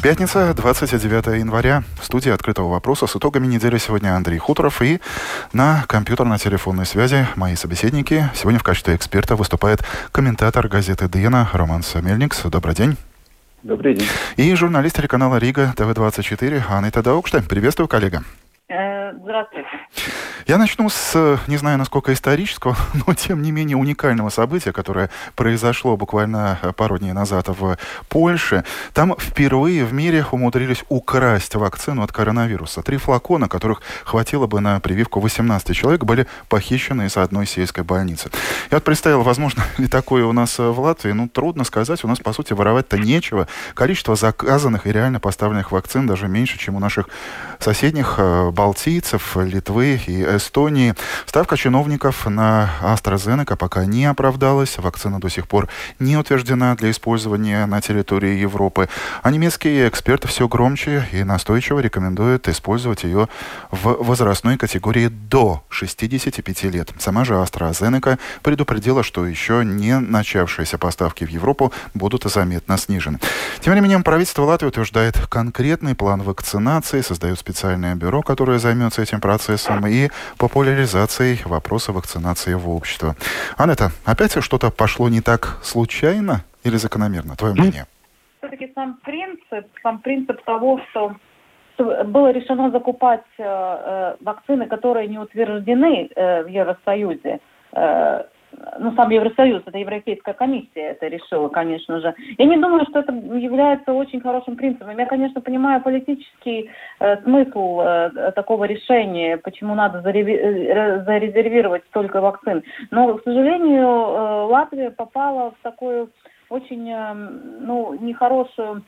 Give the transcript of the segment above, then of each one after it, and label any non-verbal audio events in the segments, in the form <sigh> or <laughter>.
Пятница, 29 января. В студии «Открытого вопроса» с итогами недели сегодня Андрей Хуторов. И на компьютерно-телефонной связи мои собеседники. Сегодня в качестве эксперта выступает комментатор газеты «Диена» Роман Самельникс. Добрый день. Добрый день. И журналист телеканала Рига ТВ-24 Анна Тадаукшта. Приветствую, коллега. Э, здравствуйте. Я начну с, не знаю, насколько исторического, <laughs> но тем не менее уникального события, которое произошло буквально пару дней назад в Польше. Там впервые в мире умудрились украсть вакцину от коронавируса. Три флакона, которых хватило бы на прививку 18 человек, были похищены из одной сельской больницы. Я вот представил, возможно <laughs> ли такое у нас в Латвии. Ну, трудно сказать. У нас, по сути, воровать-то нечего. Количество заказанных и реально поставленных вакцин даже меньше, чем у наших соседних э, балтийцев, Литвы и Эстонии. Ставка чиновников на AstraZeneca пока не оправдалась. Вакцина до сих пор не утверждена для использования на территории Европы. А немецкие эксперты все громче и настойчиво рекомендуют использовать ее в возрастной категории до 65 лет. Сама же AstraZeneca предупредила, что еще не начавшиеся поставки в Европу будут заметно снижены. Тем временем правительство Латвии утверждает конкретный план вакцинации, создает специальное бюро, которое которая займется этим процессом, и популяризацией вопроса вакцинации в обществе. Анетта, опять что-то пошло не так случайно или закономерно? Твое мнение? Все-таки сам принцип, сам принцип того, что было решено закупать э, э, вакцины, которые не утверждены э, в Евросоюзе, э, ну, сам Евросоюз, это Европейская комиссия это решила, конечно же. Я не думаю, что это является очень хорошим принципом. Я, конечно, понимаю политический э, смысл э, такого решения, почему надо э, зарезервировать столько вакцин. Но, к сожалению, э, Латвия попала в такую очень, э, ну, нехорошую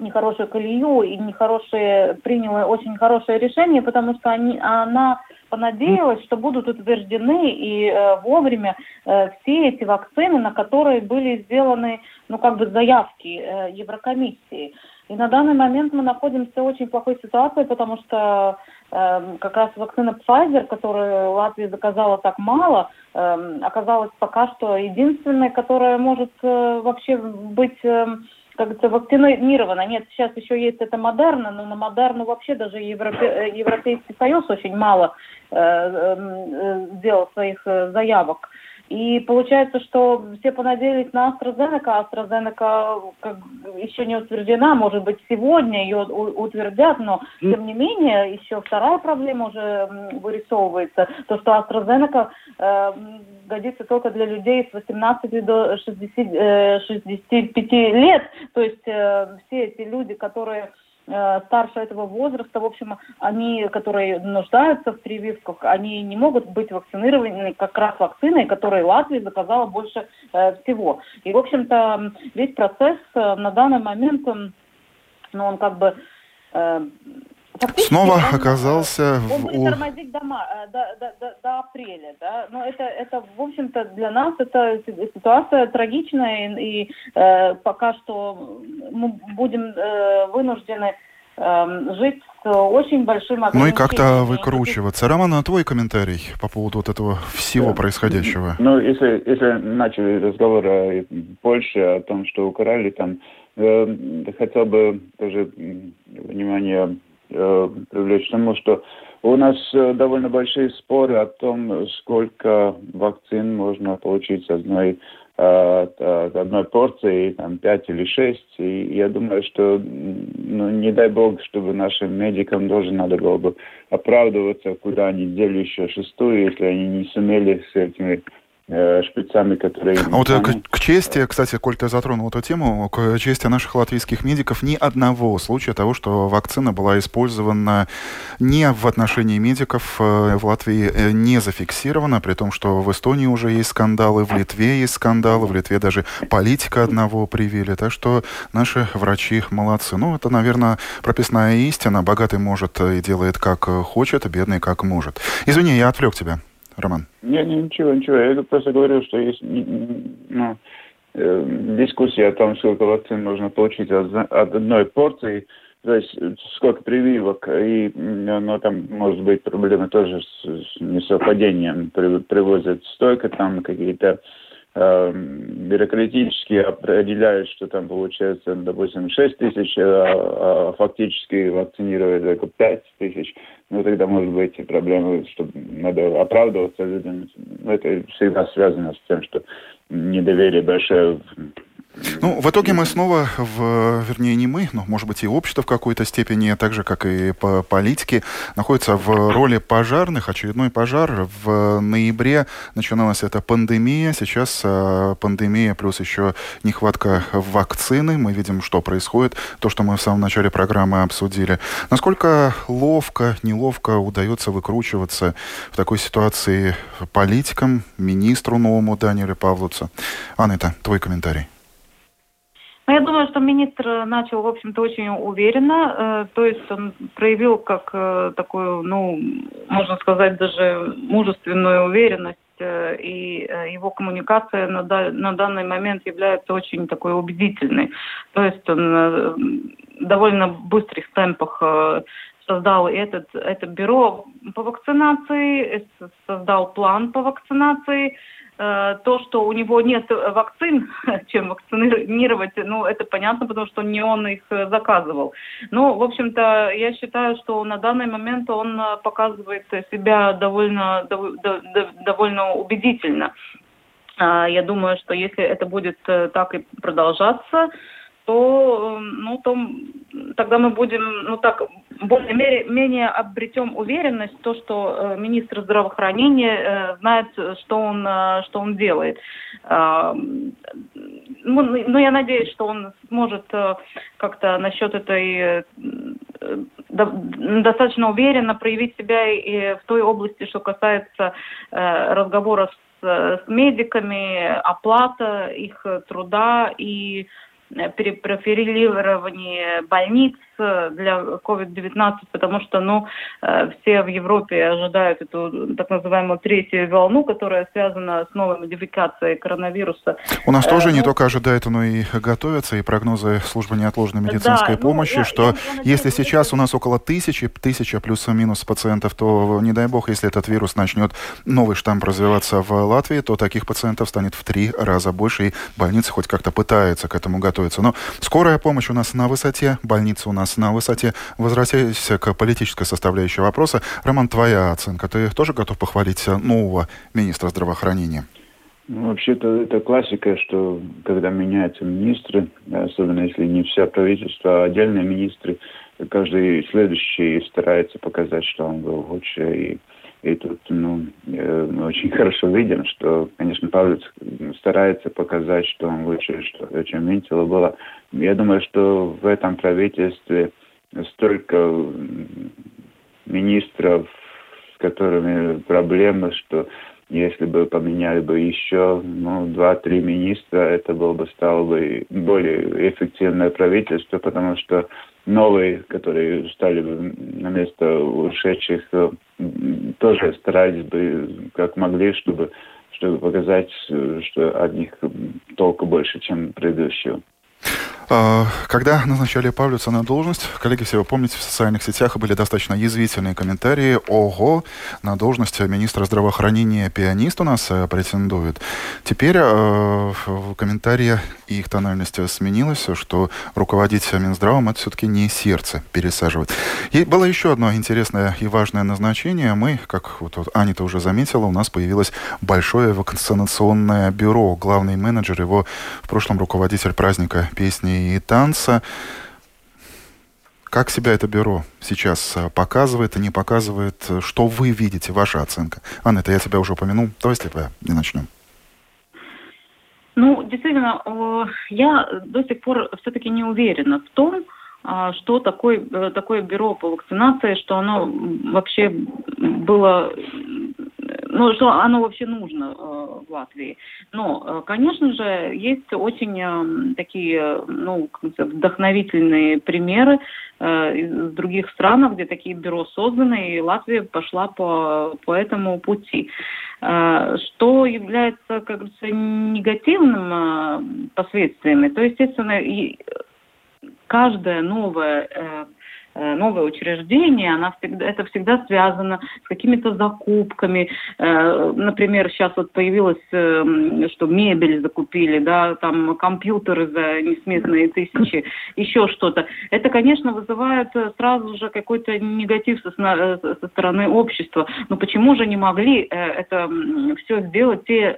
нехорошую колею и нехорошее, приняла очень хорошее решение, потому что они, она понадеялась, что будут утверждены и э, вовремя э, все эти вакцины, на которые были сделаны, ну, как бы заявки э, Еврокомиссии. И на данный момент мы находимся в очень плохой ситуации, потому что э, как раз вакцина Pfizer, которую Латвия заказала так мало, э, оказалась пока что единственной, которая может э, вообще быть... Э, как говорится, вакцинирована. Нет, сейчас еще есть это Модерна, но на Модерну вообще даже Европе, э, Европейский Союз очень мало э, э, сделал своих э, заявок. И получается, что все понадеялись на AstraZeneca. AstraZeneca как, еще не утверждена, может быть, сегодня ее утвердят, но тем не менее еще вторая проблема уже вырисовывается. То, что AstraZeneca э, годится только для людей с 18 до 60, э, 65 лет. То есть э, все эти люди, которые старше этого возраста, в общем, они, которые нуждаются в прививках, они не могут быть вакцинированы как раз вакциной, которой Латвия заказала больше э, всего. И, в общем-то, весь процесс э, на данный момент, ну, он как бы Снова он, оказался он в... будет тормозить до, до, до, до, до апреля, да, но это, это, в общем-то, для нас это ситуация трагичная, и, и э, пока что мы будем э, вынуждены э, жить с очень большим Ну и как-то выкручиваться. Роман, а твой комментарий по поводу вот этого всего да. происходящего? Ну, если, если начали разговор о Польше, о том, что украли там, э, хотел бы тоже внимание Э, привлечь к тому, что у нас э, довольно большие споры о том, сколько вакцин можно получить с одной, э, от одной порции, там, пять или шесть. И я думаю, что, ну, не дай бог, чтобы нашим медикам тоже надо было бы оправдываться, куда они дели еще шестую, если они не сумели с этими шприцами, которые... А вот э, к, к чести, кстати, коль ты затронул эту тему, к чести наших латвийских медиков ни одного случая того, что вакцина была использована не в отношении медиков э, в Латвии не зафиксировано, при том, что в Эстонии уже есть скандалы, в Литве есть скандалы, в Литве даже политика одного привели, так что наши врачи молодцы. Ну, это, наверное, прописная истина. Богатый может и делает как хочет, а бедный как может. Извини, я отвлек тебя. Роман? Не, не, ничего, ничего. Я просто говорю, что есть, ну, дискуссия о том, сколько вакцин можно получить от, от одной порции, то есть сколько прививок, и ну, там может быть проблемы тоже с, с несовпадением. При, привозят столько там какие-то э, бюрократически определяют, что там получается, допустим, 6 тысяч, а, а фактически вакцинируют только 5 тысяч. Ну, тогда может быть и проблемы, что надо оправдываться людям. Это всегда связано с тем, что недоверие большое ну, в итоге мы снова, в, вернее, не мы, но, может быть, и общество в какой-то степени, так же, как и по политике, находится в роли пожарных. Очередной пожар. В ноябре начиналась эта пандемия. Сейчас э, пандемия плюс еще нехватка вакцины. Мы видим, что происходит. То, что мы в самом начале программы обсудили. Насколько ловко, неловко удается выкручиваться в такой ситуации политикам, министру новому Даниэлю Павлуцу? Анна, твой комментарий. Ну, я думаю, что министр начал, в общем-то, очень уверенно. Э, то есть он проявил как э, такую, ну, можно сказать, даже мужественную уверенность э, и его коммуникация на, на данный момент является очень такой убедительной. То есть он довольно быстрых темпах создал этот, это бюро по вакцинации, создал план по вакцинации, Э, то, что у него нет вакцин, <laughs> чем вакцинировать, ну, это понятно, потому что не он их э, заказывал. Но, в общем-то, я считаю, что на данный момент он э, показывает себя довольно, довольно убедительно. Я думаю, что если это будет так и продолжаться, то, ну, то тогда мы будем, ну так, более-менее обретем уверенность в то, что э, министр здравоохранения э, знает, что он, э, что он делает. Э, ну, ну, я надеюсь, что он сможет э, как-то насчет этой э, достаточно уверенно проявить себя и в той области, что касается э, разговора с, с медиками, оплата их труда и Э, перепрофилирование больниц для COVID-19, потому что ну, э, все в Европе ожидают эту так называемую третью волну, которая связана с новой модификацией коронавируса. У нас тоже э, не ну, только ожидают, но и готовятся, и прогнозы службы неотложной медицинской да, ну, помощи, ну, что я, я если сейчас у нас около тысячи, тысяча плюс-минус пациентов, то не дай бог, если этот вирус начнет новый штамп развиваться в Латвии, то таких пациентов станет в три раза больше, и больницы хоть как-то пытаются к этому готовиться. Но скорая помощь у нас на высоте, больница у нас на высоте. Возвращаясь к политической составляющей вопроса, Роман, твоя оценка. Ты тоже готов похвалить нового министра здравоохранения? Ну, вообще-то это классика, что когда меняются министры, особенно если не вся правительство, а отдельные министры, каждый следующий старается показать, что он был лучше и и тут ну, э, очень <laughs> хорошо видим, что, конечно, Павлович старается показать, что он лучше, что, чем Винтила было. Я думаю, что в этом правительстве столько министров, с которыми проблемы, что если бы поменяли бы еще ну, два-три министра, это было бы стало бы более эффективное правительство, потому что новые, которые стали бы на место ушедших, э, тоже старались бы как могли, чтобы, чтобы показать, э, что от них толку больше, чем предыдущего. А, когда назначали Павлюца на должность, коллеги, все вы помните, в социальных сетях были достаточно язвительные комментарии. Ого, на должность министра здравоохранения пианист у нас э, претендует. Теперь э, комментарии их тональность сменилась, что руководить Минздравом это все-таки не сердце пересаживать. И было еще одно интересное и важное назначение. Мы, как вот, вот Аня-то уже заметила, у нас появилось большое вакцинационное бюро. Главный менеджер его в прошлом руководитель праздника песни и танца. Как себя это бюро сейчас э, показывает и не показывает? Что вы видите, ваша оценка? Анна, это я тебя уже упомянул. Давай с тебя и начнем. Ну, действительно, я до сих пор все-таки не уверена в том, что такое, э, такое бюро по вакцинации, что оно вообще было ну, что оно вообще нужно э, в Латвии. Но, э, конечно же, есть очень такие, ну, вдохновительные примеры из других стран, где такие бюро созданы, и Латвия пошла по, по этому пути. что является, как говорится, негативным последствиями, то, естественно, каждое новое Э, новое учреждение, она всегда, это всегда связано с какими-то закупками. Э, например, сейчас вот появилось, э, что мебель закупили, да, там компьютеры за несметные тысячи, еще что-то. Это, конечно, вызывает сразу же какой-то негатив со, со стороны общества. Но почему же не могли это все сделать те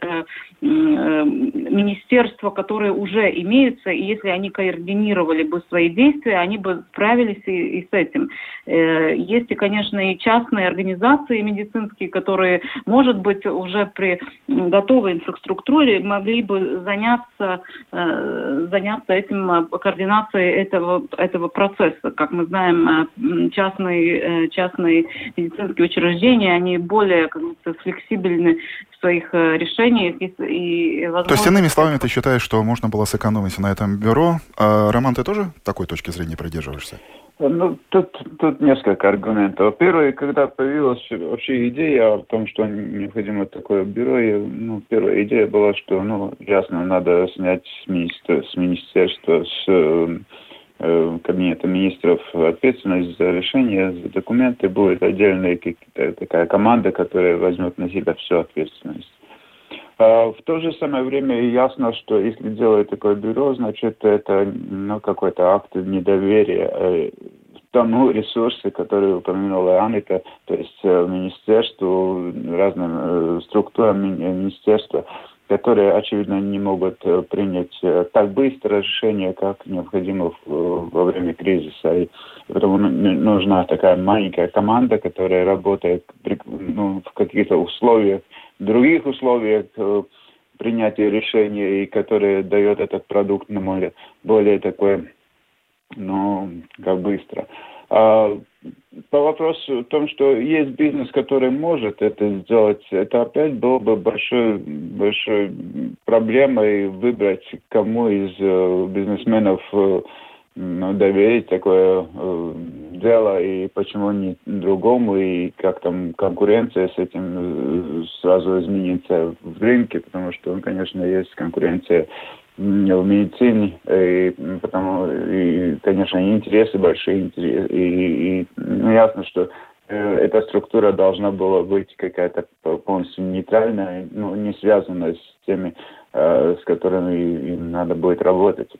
министерства, которые уже имеются, и если они координировали бы свои действия, они бы справились и, и с этим. Э, есть и, конечно, и частные организации медицинские, которые, может быть, уже при готовой инфраструктуре могли бы заняться, э, заняться этим, э, координацией этого, этого процесса. Как мы знаем, частные, частные медицинские учреждения, они более как бы, флексибельны в своих решениях. И, и, возможно... То есть, иными словами, ты считаешь, что можно было сэкономить на этом бюро? А, Роман, ты тоже такой точки зрения придерживаешься? Ну, тут, тут несколько аргументов. Первый, когда появилась вообще идея о том, что необходимо такое бюро, и, ну, первая идея была, что, ну, ясно, надо снять с, министр, с министерства, с э, кабинета министров ответственность за решение, за документы, будет отдельная такая команда, которая возьмет на себя всю ответственность. А в то же самое время ясно, что если делать такое бюро, значит, это ну, какой-то акт недоверия. Э, тому ресурсы, которые упомянула Аника, то есть э, министерству, разным э, структурам министерства, которые, очевидно, не могут принять так быстро решение, как необходимо во время кризиса. И поэтому нужна такая маленькая команда, которая работает ну, в каких-то условиях, других условиях э, принятия решения и которые дает этот продукт на море более такой, ну, как быстро. А по вопросу о том, что есть бизнес, который может это сделать, это опять было бы большой, большой проблемой выбрать, кому из э, бизнесменов э, ну, доверить такое э, дело и почему не другому, и как там конкуренция с этим э, сразу изменится в рынке, потому что, конечно, есть конкуренция в медицине, и, потому, и, конечно, интересы большие, интересы, и, и ну, ясно, что э, эта структура должна была быть какая-то полностью нейтральная, ну, не связанная с теми, э, с которыми им надо будет работать.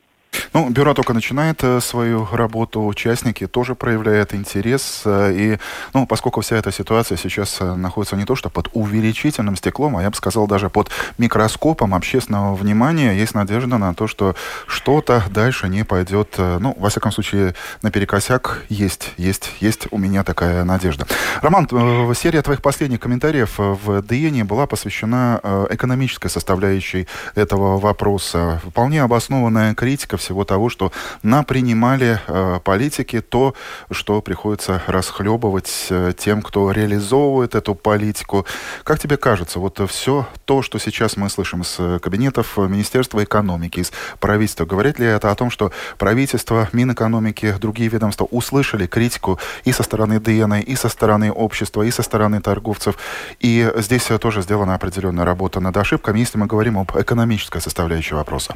Ну, бюро только начинает э, свою работу, участники тоже проявляют интерес. Э, и, ну, поскольку вся эта ситуация сейчас э, находится не то что под увеличительным стеклом, а я бы сказал даже под микроскопом общественного внимания, есть надежда на то, что что-то дальше не пойдет, ну, во всяком случае, наперекосяк есть, есть, есть у меня такая надежда. Роман, серия твоих последних комментариев в ДНИ была посвящена экономической составляющей этого вопроса. Вполне обоснованная критика всего того, что напринимали э, политики, то, что приходится расхлебывать э, тем, кто реализовывает эту политику. Как тебе кажется, вот все то, что сейчас мы слышим с кабинетов Министерства экономики, из правительства, говорит ли это о том, что правительство, Минэкономики, другие ведомства услышали критику и со стороны ДН, и со стороны общества, и со стороны торговцев. И здесь тоже сделана определенная работа над ошибками, если мы говорим об экономической составляющей вопроса.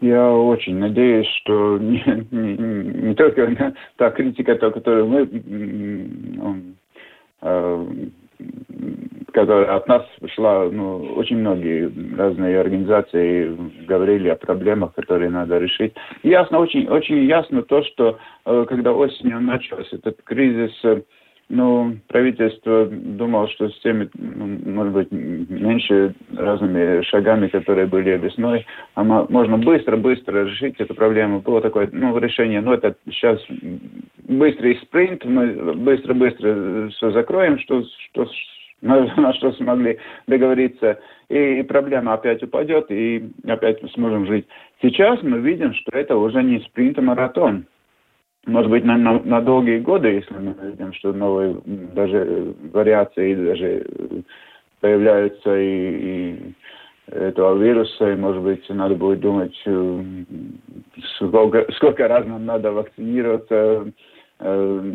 Я очень надеюсь, что не, не, не только та критика, то, которую мы, э, которая от нас шла, ну, очень многие разные организации говорили о проблемах, которые надо решить. Ясно, очень, очень ясно то, что э, когда осенью начался этот кризис, э, ну, правительство думало, что с теми, ну, может быть, меньше разными шагами, которые были весной, а можно быстро-быстро решить эту проблему. Было такое, ну, решение, ну, это сейчас быстрый спринт, мы быстро-быстро все закроем, что, что, на, на что смогли договориться, и, проблема опять упадет, и опять мы сможем жить. Сейчас мы видим, что это уже не спринт, а маратон может быть, на, на, на долгие годы, если мы видим, что новые даже вариации даже появляются и, и этого вируса, и, может быть, надо будет думать, э, сколько, сколько раз нам надо вакцинироваться, э,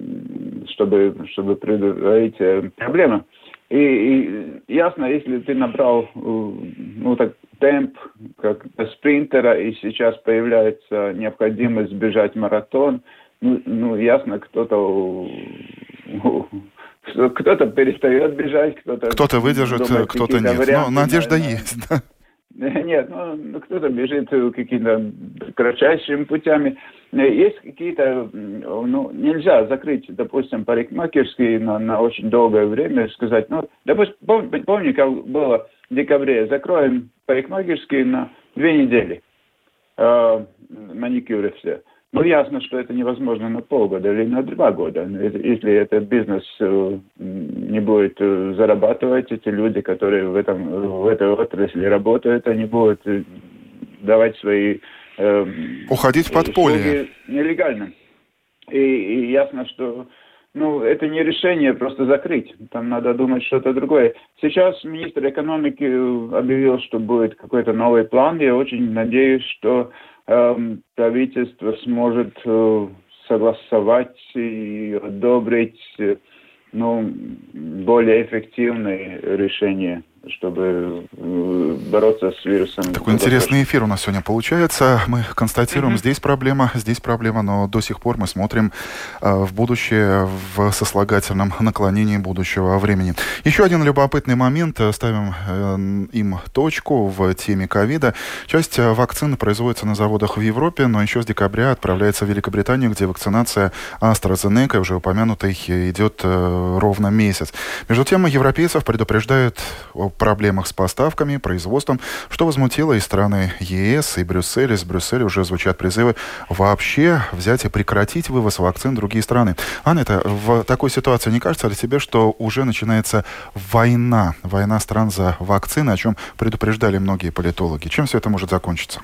чтобы, чтобы предотвратить э, проблемы. И, и, ясно, если ты набрал, ну, так, темп, как спринтера, и сейчас появляется необходимость бежать маратон, ну, ну ясно, кто-то кто-то перестает бежать, кто-то... Кто-то выдержит, кто-то нет. Варианты, Но надежда да, есть, да. <laughs> Нет, ну, ну кто-то бежит какими-то кратчайшими путями. Есть какие-то, ну, нельзя закрыть, допустим, парикмахерские на, на очень долгое время, сказать, ну, допустим, помните, помни, как было в декабре, закроем парикмахерские на две недели, э, маникюры все. Ну, ясно, что это невозможно на полгода или на два года. Если этот бизнес э, не будет э, зарабатывать, эти люди, которые в, этом, в этой отрасли работают, они будут э, давать свои... Э, Уходить в подполье. Нелегально. И, и ясно, что ну, это не решение просто закрыть. Там надо думать что-то другое. Сейчас министр экономики объявил, что будет какой-то новый план. Я очень надеюсь, что правительство сможет э, согласовать и одобрить э, ну, более эффективные решения чтобы э, бороться с вирусом. Такой интересный эфир у нас сегодня получается. Мы констатируем, mm-hmm. здесь проблема, здесь проблема, но до сих пор мы смотрим э, в будущее в сослагательном наклонении будущего времени. Еще один любопытный момент. Ставим э, им точку в теме ковида. Часть вакцин производится на заводах в Европе, но еще с декабря отправляется в Великобританию, где вакцинация AstraZeneca, уже упомянутой, идет э, ровно месяц. Между тем, европейцев предупреждают о проблемах с поставками, производством, что возмутило и страны ЕС, и Брюссель. Из Брюсселя уже звучат призывы вообще взять и прекратить вывоз вакцин в другие страны. Это в такой ситуации не кажется ли тебе, что уже начинается война, война стран за вакцины, о чем предупреждали многие политологи? Чем все это может закончиться?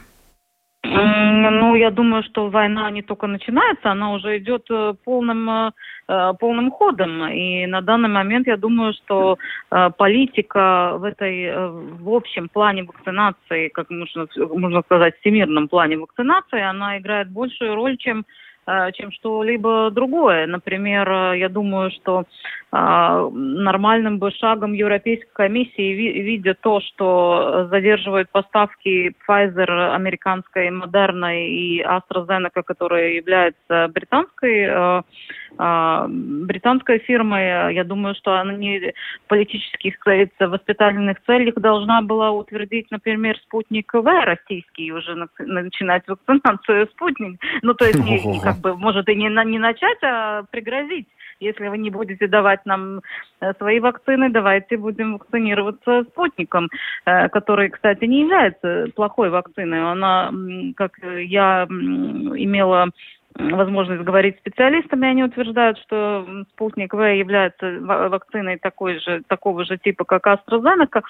Ну, я думаю, что война не только начинается, она уже идет э, полным, э, полным ходом. И на данный момент я думаю, что политика в этой, в общем плане вакцинации, как можно, можно сказать, всемирном плане вакцинации, она играет большую роль, чем Э, чем что-либо другое. Например, э, я думаю, что э, нормальным бы шагом Европейской комиссии, видя то, что задерживают поставки Pfizer, американской, Moderna и AstraZeneca, которая является британской британской фирмой, я думаю, что она не политических, воспитательных целях должна была утвердить, например, спутник В российский, уже начинать вакцинацию спутник. Ну, то есть не <laughs> как бы, может и не, не начать, а пригрозить. Если вы не будете давать нам э, свои вакцины, давайте будем вакцинироваться спутником, э, который, кстати, не является плохой вакциной. Она, как я имела возможность говорить с специалистами, они утверждают, что спутник В является вакциной такой же, такого же типа, как AstraZeneca,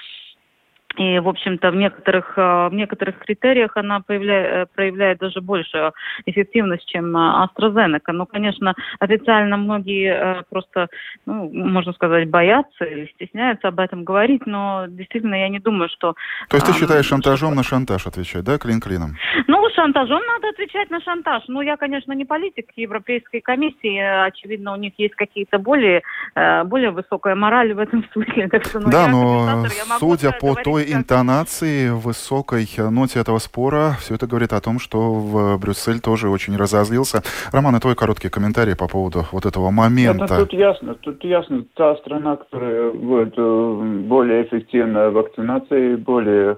и, в общем-то, в некоторых, э, в некоторых критериях она проявляет, э, проявляет даже большую эффективность, чем э, AstraZeneca. Ну, конечно, официально многие просто, ну, можно сказать, боятся или стесняются об этом говорить, но действительно я не думаю, что... То есть ты считаешь шантажом на шантаж отвечать, да, клин клином? Ну, шантажом надо отвечать на шантаж. Ну, я, конечно, не политик Европейской комиссии, очевидно, у них есть какие-то более, более высокая мораль в этом <laughs> смысле. Так что, ну, да, но судя по той той интонации, высокой ноте этого спора, все это говорит о том, что в Брюссель тоже очень разозлился. Роман, и твой короткий комментарий по поводу вот этого момента. Это, тут ясно, тут ясно, та страна, которая будет э, более эффективна вакцинацией, более Э,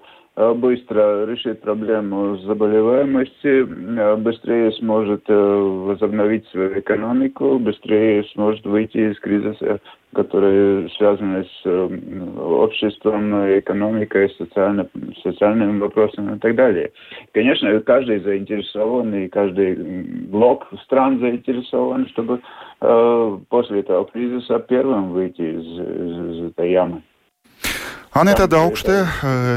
быстро решит проблему заболеваемости, э, быстрее сможет э, возобновить свою экономику, быстрее сможет выйти из кризиса, который связан с обществом, экономикой, социально, социальными вопросами и так далее. Конечно, каждый заинтересован, и каждый блок стран заинтересован, чтобы после этого кризиса первым выйти из, из, из этой ямы. Анетта Даукште,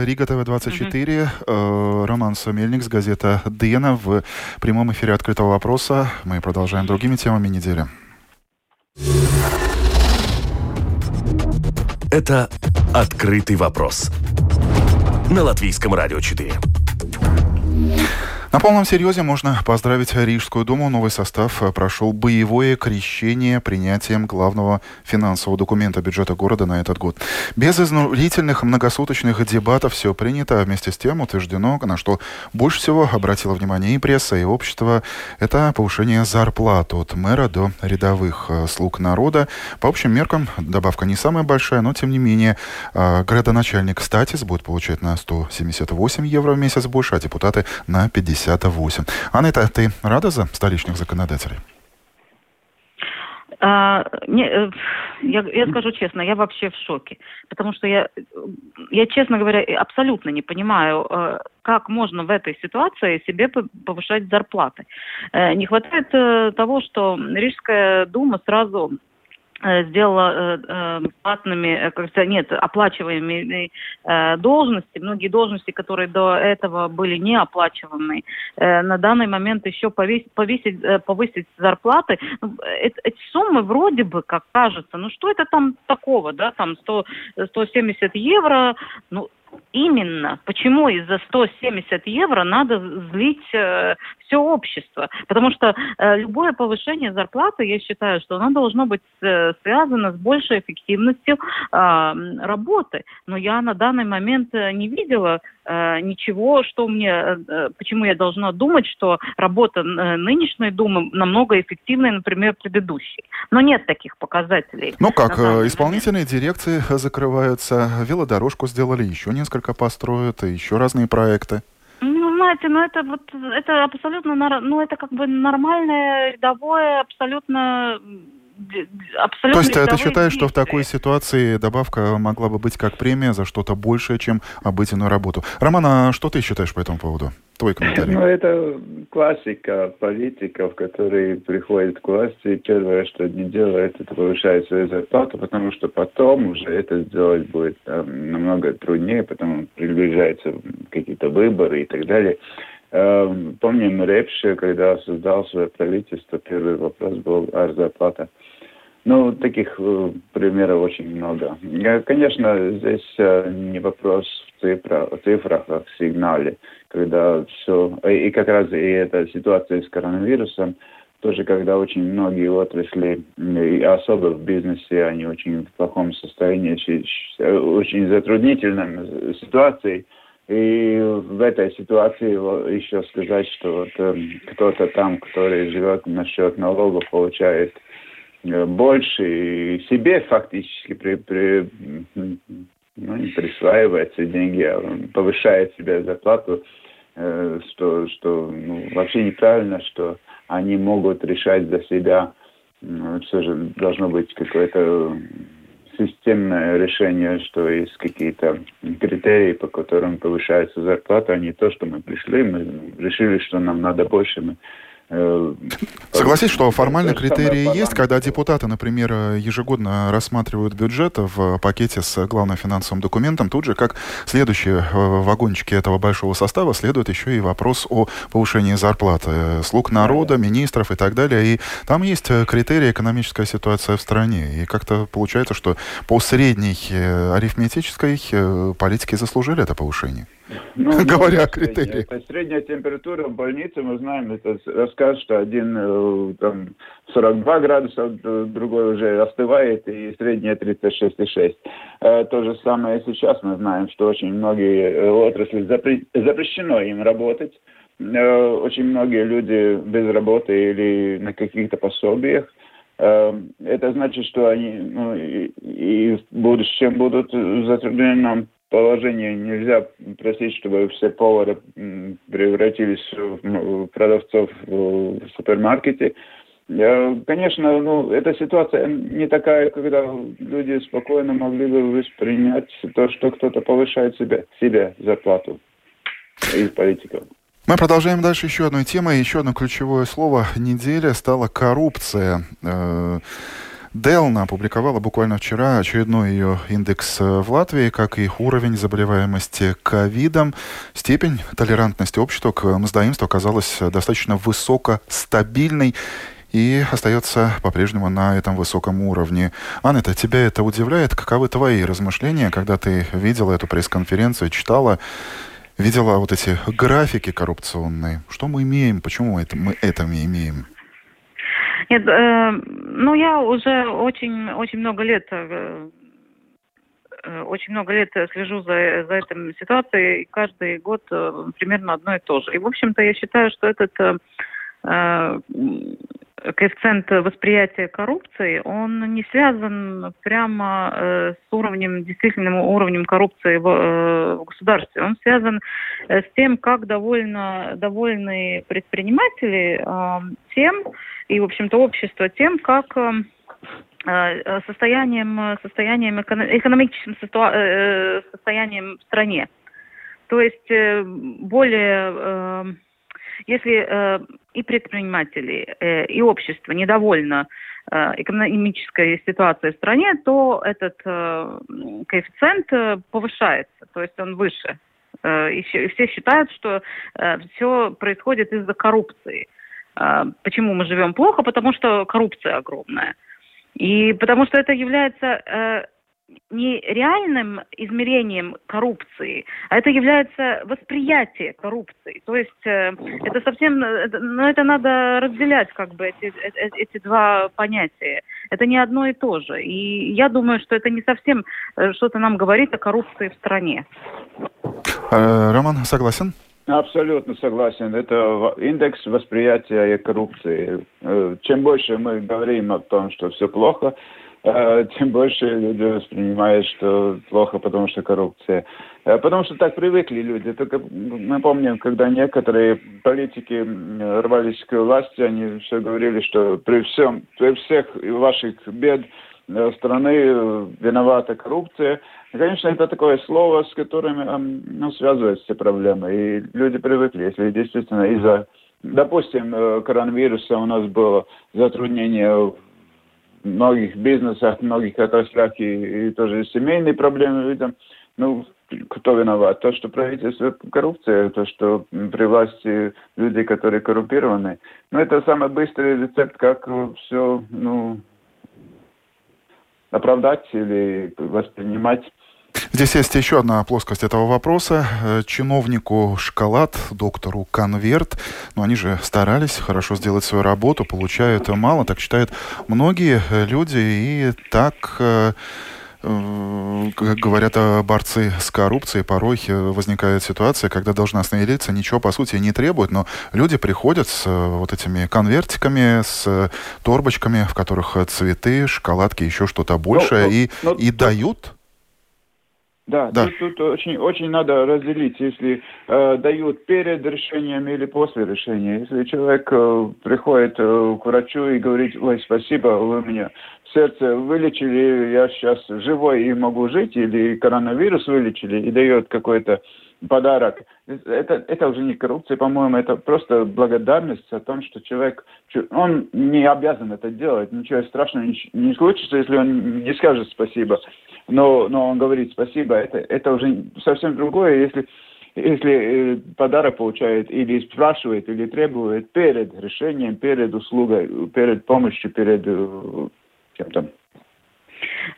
Рига ТВ-24, угу. Роман Сомельник с газета «Дена» в прямом эфире «Открытого вопроса». Мы продолжаем другими темами недели. Это «Открытый вопрос» на Латвийском радио 4. На полном серьезе можно поздравить Рижскую думу. Новый состав прошел боевое крещение принятием главного финансового документа бюджета города на этот год. Без изнурительных многосуточных дебатов все принято, а вместе с тем утверждено, на что больше всего обратило внимание и пресса, и общество, это повышение зарплат от мэра до рядовых э, слуг народа. По общим меркам добавка не самая большая, но тем не менее э, градоначальник Статис будет получать на 178 евро в месяц больше, а депутаты на 50 58. Анетта, ты рада за столичных законодателей? А, не, э, я, я скажу честно, я вообще в шоке, потому что я, я, честно говоря, абсолютно не понимаю, э, как можно в этой ситуации себе повышать зарплаты. Э, не хватает того, что Рижская дума сразу сделала э, э, платными, как нет, оплачиваемыми должности, многие должности, которые до этого были неоплачиваемые, на данный момент еще повесить, повесить, повысить зарплаты. Ну, эти суммы вроде бы, как кажется, ну что это там такого, да, там 100, 170 евро, ну именно, почему из-за 170 евро надо злить э, все общество. Потому что э, любое повышение зарплаты, я считаю, что оно должно быть э, связано с большей эффективностью э, работы. Но я на данный момент э, не видела ничего, что мне, э, э, почему я должна думать, что работа э, нынешней Думы намного эффективнее, например, предыдущей. Но нет таких показателей. Ну как, исполнительные дирекции закрываются, велодорожку сделали, еще несколько построят, и еще разные проекты. Ну, знаете, ну это вот, это абсолютно, ну это как бы нормальное, рядовое, абсолютно абсолютно... То есть э, ты считаешь, что в такой ситуации добавка могла бы быть как премия за что-то большее, чем обыденную работу? Роман, а что ты считаешь по этому поводу? Твой <laughs> комментарий. Ну, это классика политиков, которые приходят к власти, и первое, что они делают, это повышают свою зарплату, потому что потом уже это сделать будет там, намного труднее, потому приближаются какие-то выборы и так далее. Эм, помним Репше, когда создал свое правительство, первый вопрос был о зарплате. Ну, таких э, примеров очень много. Конечно, здесь э, не вопрос в цифрах, в цифрах, а в сигнале, когда все... И как раз и эта ситуация с коронавирусом, тоже когда очень многие отрасли, и особо в бизнесе, они очень в плохом состоянии, очень затруднительной ситуации. И в этой ситуации еще сказать, что вот э, кто-то там, который живет на счет налогов, получает Э, больше и себе фактически при, при, ну, не присваивается деньги, а повышает себе зарплату, э, что, что ну, вообще неправильно, что они могут решать за себя. Ну, все же должно быть какое-то системное решение, что есть какие-то критерии, по которым повышается зарплата, а не то, что мы пришли, мы решили, что нам надо больше, мы Согласись, что формально критерии есть, когда депутаты, например, ежегодно рассматривают бюджет в пакете с главным финансовым документом, тут же, как следующие э, вагончики этого большого состава, следует еще и вопрос о повышении зарплаты э, слуг народа, министров и так далее. И там есть критерии экономическая ситуация в стране. И как-то получается, что по средней арифметической политики заслужили это повышение. Ну, <laughs> Говоря о критериях. Это средняя температура в больнице, мы знаем, это рассказ, что один э, там 42 градуса, другой уже остывает, и средняя 36,6. Э, то же самое сейчас мы знаем, что очень многие э, отрасли запрещено им работать. Очень многие люди без работы или на каких-то пособиях. Это значит, что они ну, и, и в будущем будут в положении нельзя просить, чтобы все повары превратились в продавцов в супермаркете. Конечно, ну, эта ситуация не такая, когда люди спокойно могли бы воспринять то, что кто-то повышает себе, себе зарплату из политиков. Мы продолжаем дальше еще одной темой. Еще одно ключевое слово недели стала коррупция. Э, Делна опубликовала буквально вчера очередной ее индекс э, в Латвии, как и уровень заболеваемости ковидом. Степень толерантности общества к мздоимству оказалась достаточно высокостабильной и остается по-прежнему на этом высоком уровне. Анна, тебя это удивляет? Каковы твои размышления, когда ты видела эту пресс-конференцию, читала? видела вот эти графики коррупционные. Что мы имеем? Почему это, мы это имеем? Нет, э, ну я уже очень, очень много лет э, э очень много лет слежу за, за этой ситуацией, и каждый год э, примерно одно и то же. И, в общем-то, я считаю, что этот э, э коэффициент восприятия коррупции, он не связан прямо э, с уровнем, действительным уровнем коррупции в, э, в государстве. Он связан э, с тем, как довольно, довольны предприниматели э, тем, и, в общем-то, общество тем, как э, э состоянием, состоянием экономическим э, состоянием в стране. То есть более если и предприниматели, и общество недовольно экономической ситуацией в стране, то этот коэффициент повышается, то есть он выше. И все считают, что все происходит из-за коррупции. Э, почему мы живем плохо? Потому что коррупция огромная. И потому что это является э, не реальным измерением коррупции, а это является восприятие коррупции. То есть э, это совсем, но ну, это надо разделять как бы эти, э, э, эти два понятия. Это не одно и то же. И я думаю, что это не совсем что-то нам говорит о коррупции в стране. Роман, согласен? Абсолютно согласен. Это индекс восприятия коррупции. Чем больше мы говорим о том, что все плохо, Э, <laughs> тем больше люди воспринимают, что плохо, потому что коррупция. Э, потому что так привыкли люди. Только мы помним, когда некоторые политики рвались к власти, они все говорили, что при всем, при всех ваших бед э, страны виновата коррупция. Конечно, это такое слово, с которым ну, связываются проблемы. И люди привыкли, если действительно из-за, допустим, коронавируса у нас было затруднение многих бизнесах, многих отраслях и, и тоже семейные проблемы видим. Ну, кто виноват? То, что правительство коррупция, то, что при власти люди, которые коррумпированы. Ну, это самый быстрый рецепт, как все, ну, оправдать или воспринимать. Здесь есть еще одна плоскость этого вопроса. Э, чиновнику шоколад, доктору конверт. Но они же старались хорошо сделать свою работу, получают мало, так считают многие э, люди. И так э, как говорят борцы с коррупцией, порой возникает ситуация, когда должностные лица ничего, по сути, не требуют, но люди приходят с вот этими конвертиками, с торбочками, в которых цветы, шоколадки, еще что-то большее, ну, и, ну, и дают да, да. Тут, тут очень, очень надо разделить, если э, дают перед решением или после решения. Если человек э, приходит э, к врачу и говорит, ой, спасибо, вы меня сердце вылечили, я сейчас живой и могу жить, или коронавирус вылечили, и дает какой-то подарок. Это, это уже не коррупция, по-моему, это просто благодарность о том, что человек, он не обязан это делать, ничего страшного не, не случится, если он не скажет спасибо, но, но он говорит спасибо, это, это уже совсем другое, если если э, подарок получает или спрашивает, или требует перед решением, перед услугой, перед помощью, перед э, чем-то.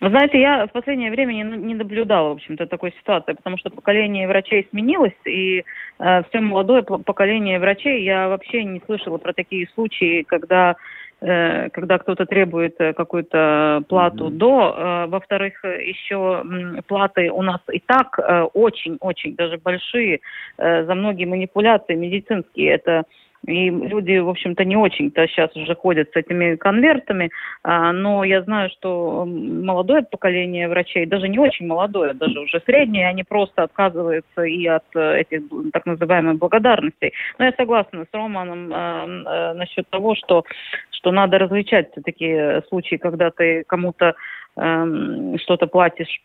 Вы знаете, я в последнее время не, не наблюдала, в общем-то, такой ситуации, потому что поколение врачей сменилось, и э, все молодое поколение врачей, я вообще не слышала про такие случаи, когда когда кто-то требует э, какую-то плату mm-hmm. до. Э, во-вторых, еще платы у нас и так очень-очень даже большие за многие манипуляции медицинские. Это и люди, в общем-то, не очень-то сейчас уже ходят с этими конвертами, а, но я знаю, что молодое поколение врачей, даже не очень молодое, даже уже среднее, они просто отказываются и от э, этих так называемых благодарностей. Но я согласна с Романом э, э, насчет того, что, что надо различать такие случаи, когда ты кому-то что-то платишь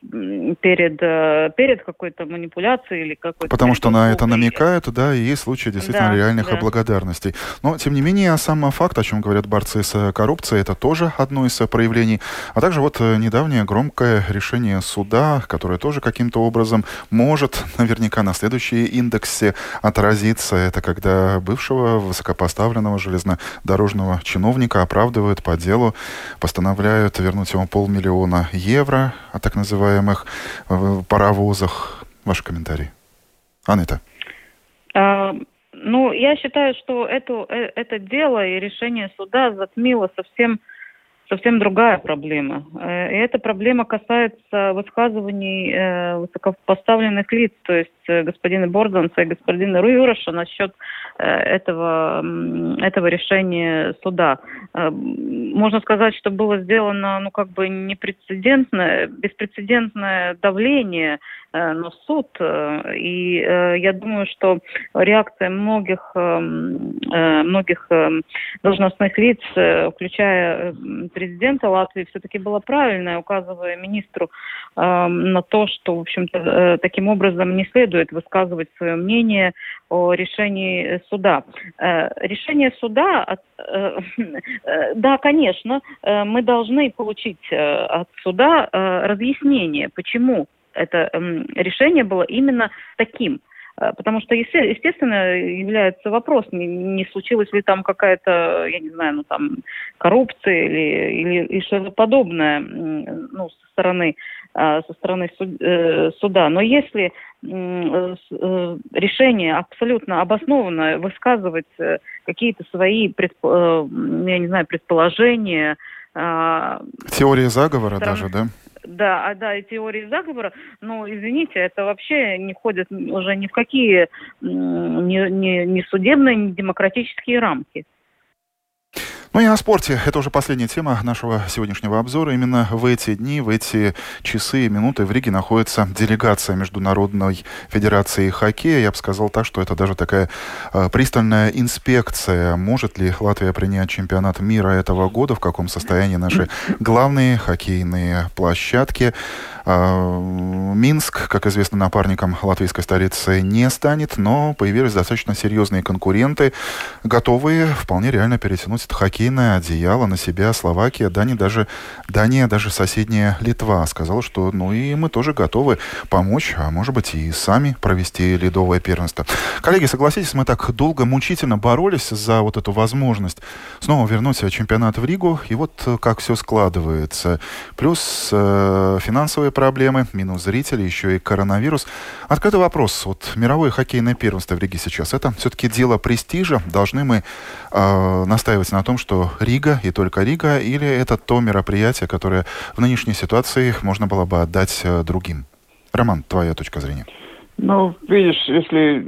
перед, э, перед какой-то манипуляцией или какой-то... Потому что на это намекают, да, и есть случаи действительно да, реальных да. благодарностей. Но, тем не менее, сам факт, о чем говорят борцы с коррупцией, это тоже одно из проявлений. А также вот э, недавнее громкое решение суда, которое тоже каким-то образом может <laughs> наверняка на следующие индексе отразиться. Это когда бывшего высокопоставленного железнодорожного чиновника оправдывают по делу, постановляют вернуть ему полмиллиона миллиона евро о так называемых э, паровозах. Ваши комментарии. Анита. А, ну, я считаю, что это, э, это дело и решение суда затмило совсем совсем другая проблема. Э, и эта проблема касается высказываний высокопоставленных лиц, то есть господина Борданса и господина Руюраша насчет этого, этого решения суда. Можно сказать, что было сделано, ну, как бы непрецедентное, беспрецедентное давление на суд. И я думаю, что реакция многих, многих должностных лиц, включая президента Латвии все-таки была правильная, указывая министру э, на то, что, в общем-то, э, таким образом не следует высказывать свое мнение о решении суда. Э, решение суда, э, э, да, конечно, э, мы должны получить э, от суда э, разъяснение, почему это э, решение было именно таким. Э, потому что, естественно, является вопрос, не, не случилась ли там какая-то, я не знаю, ну там коррупция или, или, или что-то подобное ну, со стороны, э, со стороны э, суда. Но если решение абсолютно обоснованное высказывать какие-то свои, предпо, я не знаю, предположения, Теория заговора стороны... даже, да? Да, а да, и теории заговора, ну, извините, это вообще не входит уже ни в какие ни, ни, ни судебные, ни демократические рамки. Ну и о спорте. Это уже последняя тема нашего сегодняшнего обзора. Именно в эти дни, в эти часы и минуты в Риге находится делегация Международной Федерации Хоккея. Я бы сказал так, что это даже такая э, пристальная инспекция. Может ли Латвия принять чемпионат мира этого года? В каком состоянии наши главные хоккейные площадки? Э, Минск, как известно, напарником латвийской столицы не станет, но появились достаточно серьезные конкуренты, готовые вполне реально перетянуть хоккей хоккейное одеяло на себя Словакия, Дания даже, Дания, даже соседняя Литва сказала, что ну и мы тоже готовы помочь, а может быть и сами провести ледовое первенство. Коллеги, согласитесь, мы так долго, мучительно боролись за вот эту возможность снова вернуть чемпионат в Ригу, и вот как все складывается. Плюс э, финансовые проблемы, минус зрители, еще и коронавирус. Открытый вопрос. Вот мировое хоккейное первенство в Риге сейчас, это все-таки дело престижа. Должны мы э, настаивать на том, что Рига и только Рига, или это то мероприятие, которое в нынешней ситуации можно было бы отдать э, другим? Роман, твоя точка зрения. Ну, видишь, если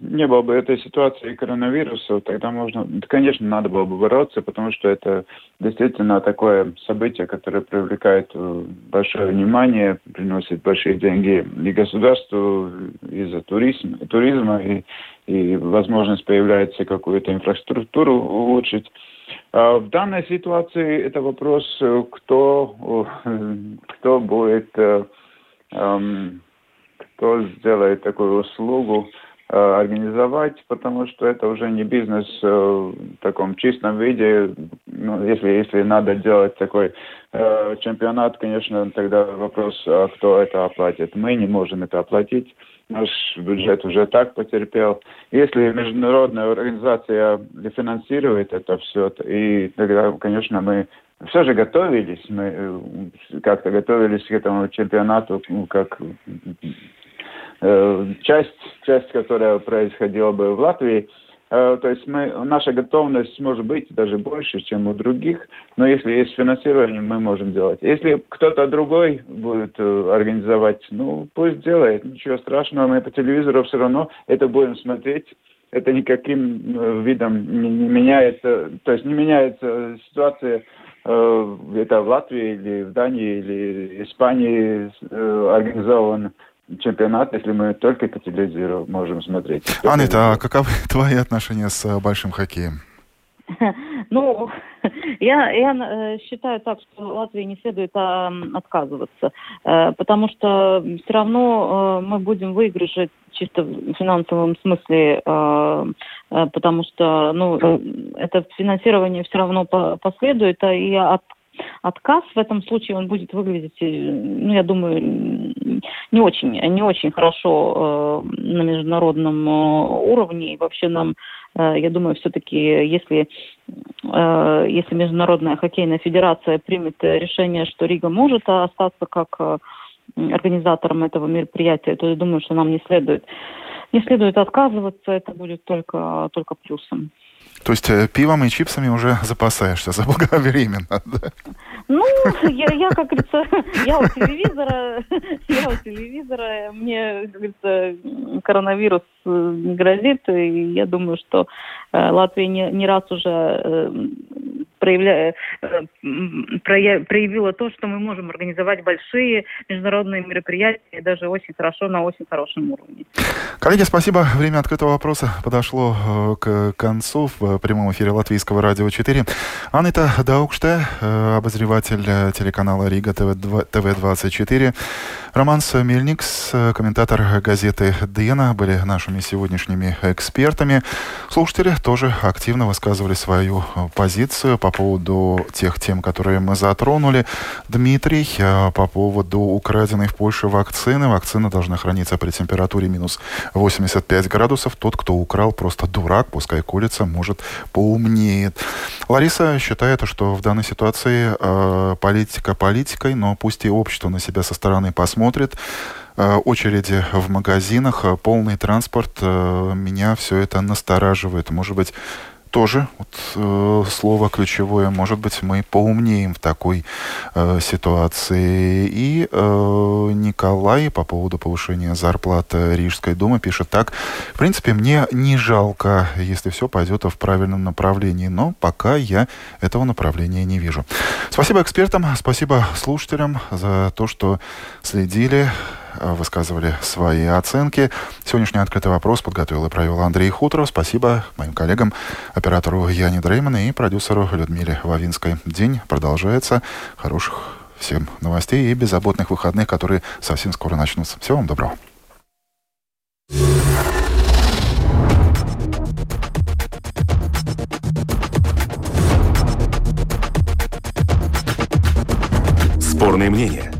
не было бы этой ситуации коронавируса, тогда можно, конечно, надо было бы бороться, потому что это действительно такое событие, которое привлекает э, большое внимание, приносит большие деньги и государству из-за туризма, туризма и, и возможность появляется какую-то инфраструктуру улучшить. А в данной ситуации это вопрос, э, кто, э, кто будет, эм, кто сделает такую услугу организовать, потому что это уже не бизнес в таком чистом виде. Ну, если, если надо делать такой э, чемпионат, конечно, тогда вопрос, а кто это оплатит. Мы не можем это оплатить наш бюджет уже так потерпел. Если международная организация финансирует это все, и тогда, конечно, мы все же готовились, мы э, как-то готовились к этому чемпионату, ну, как э, часть, часть, которая происходила бы в Латвии, Э, то есть мы, наша готовность может быть даже больше, чем у других, но если есть финансирование, мы можем делать. Если кто-то другой будет э, организовать, ну пусть делает, ничего страшного, мы по телевизору все равно это будем смотреть. Это никаким э, видом не, не меняется, то есть не меняется ситуация это в Латвии или в Дании или Испании организован чемпионат, если мы только по телевизору можем смотреть. Анита, а каковы <laughs> твои отношения с э, большим хоккеем? <laughs> Ну, <laughs> я, я э, считаю так, что Латвии не следует а, отказываться, э, потому что все равно мы будем выигрыши чисто в финансовом смысле, потому что ну, это финансирование все равно последует, а и от отказ в этом случае он будет выглядеть, ну, я думаю, не очень, не очень хорошо э, на международном э, уровне. И вообще нам, э, я думаю, все-таки, если, э, если Международная хоккейная федерация примет решение, что Рига может остаться как э, организатором этого мероприятия, то я думаю, что нам не следует не следует отказываться, это будет только, только плюсом. То есть э, пивом и чипсами уже запасаешься заблаговременно, <laughs> да? Ну, я, я как говорится, <laughs> я у телевизора, <laughs> я у телевизора, мне, как говорится, коронавирус не грозит, и я думаю, что э, Латвия не, не раз уже э, проявля... Э, проявила то, что мы можем организовать большие международные мероприятия, даже очень хорошо, на очень хорошем уровне. Коллеги, спасибо. Время открытого вопроса подошло э, к концу в прямом эфире Латвийского радио 4. Анита Даукште, э, обозреватель телеканала Рига ТВ-24. Роман Мельникс, комментатор газеты «Дена», были нашими сегодняшними экспертами. Слушатели тоже активно высказывали свою позицию по поводу тех тем, которые мы затронули. Дмитрий, э, по поводу украденной в Польше вакцины. Вакцина должна храниться при температуре минус 85 градусов. Тот, кто украл, просто дурак, пускай колется, может, поумнеет. Лариса считает, что в данной ситуации э, политика политикой, но пусть и общество на себя со стороны посмотрит смотрит, э, очереди в магазинах, э, полный транспорт, э, меня все это настораживает. Может быть, тоже вот, э, слово ключевое. Может быть, мы поумнеем в такой э, ситуации. И э, Николай по поводу повышения зарплат Рижской думы пишет так. В принципе, мне не жалко, если все пойдет в правильном направлении, но пока я этого направления не вижу. Спасибо экспертам, спасибо слушателям за то, что следили Э, высказывали свои оценки. Сегодняшний открытый вопрос подготовил и провел Андрей Хуторов. Спасибо моим коллегам, оператору Яне Дрейман и продюсеру Людмиле Вавинской. День продолжается. Хороших всем новостей и беззаботных выходных, которые совсем скоро начнутся. Всего вам доброго. Спорные мнения –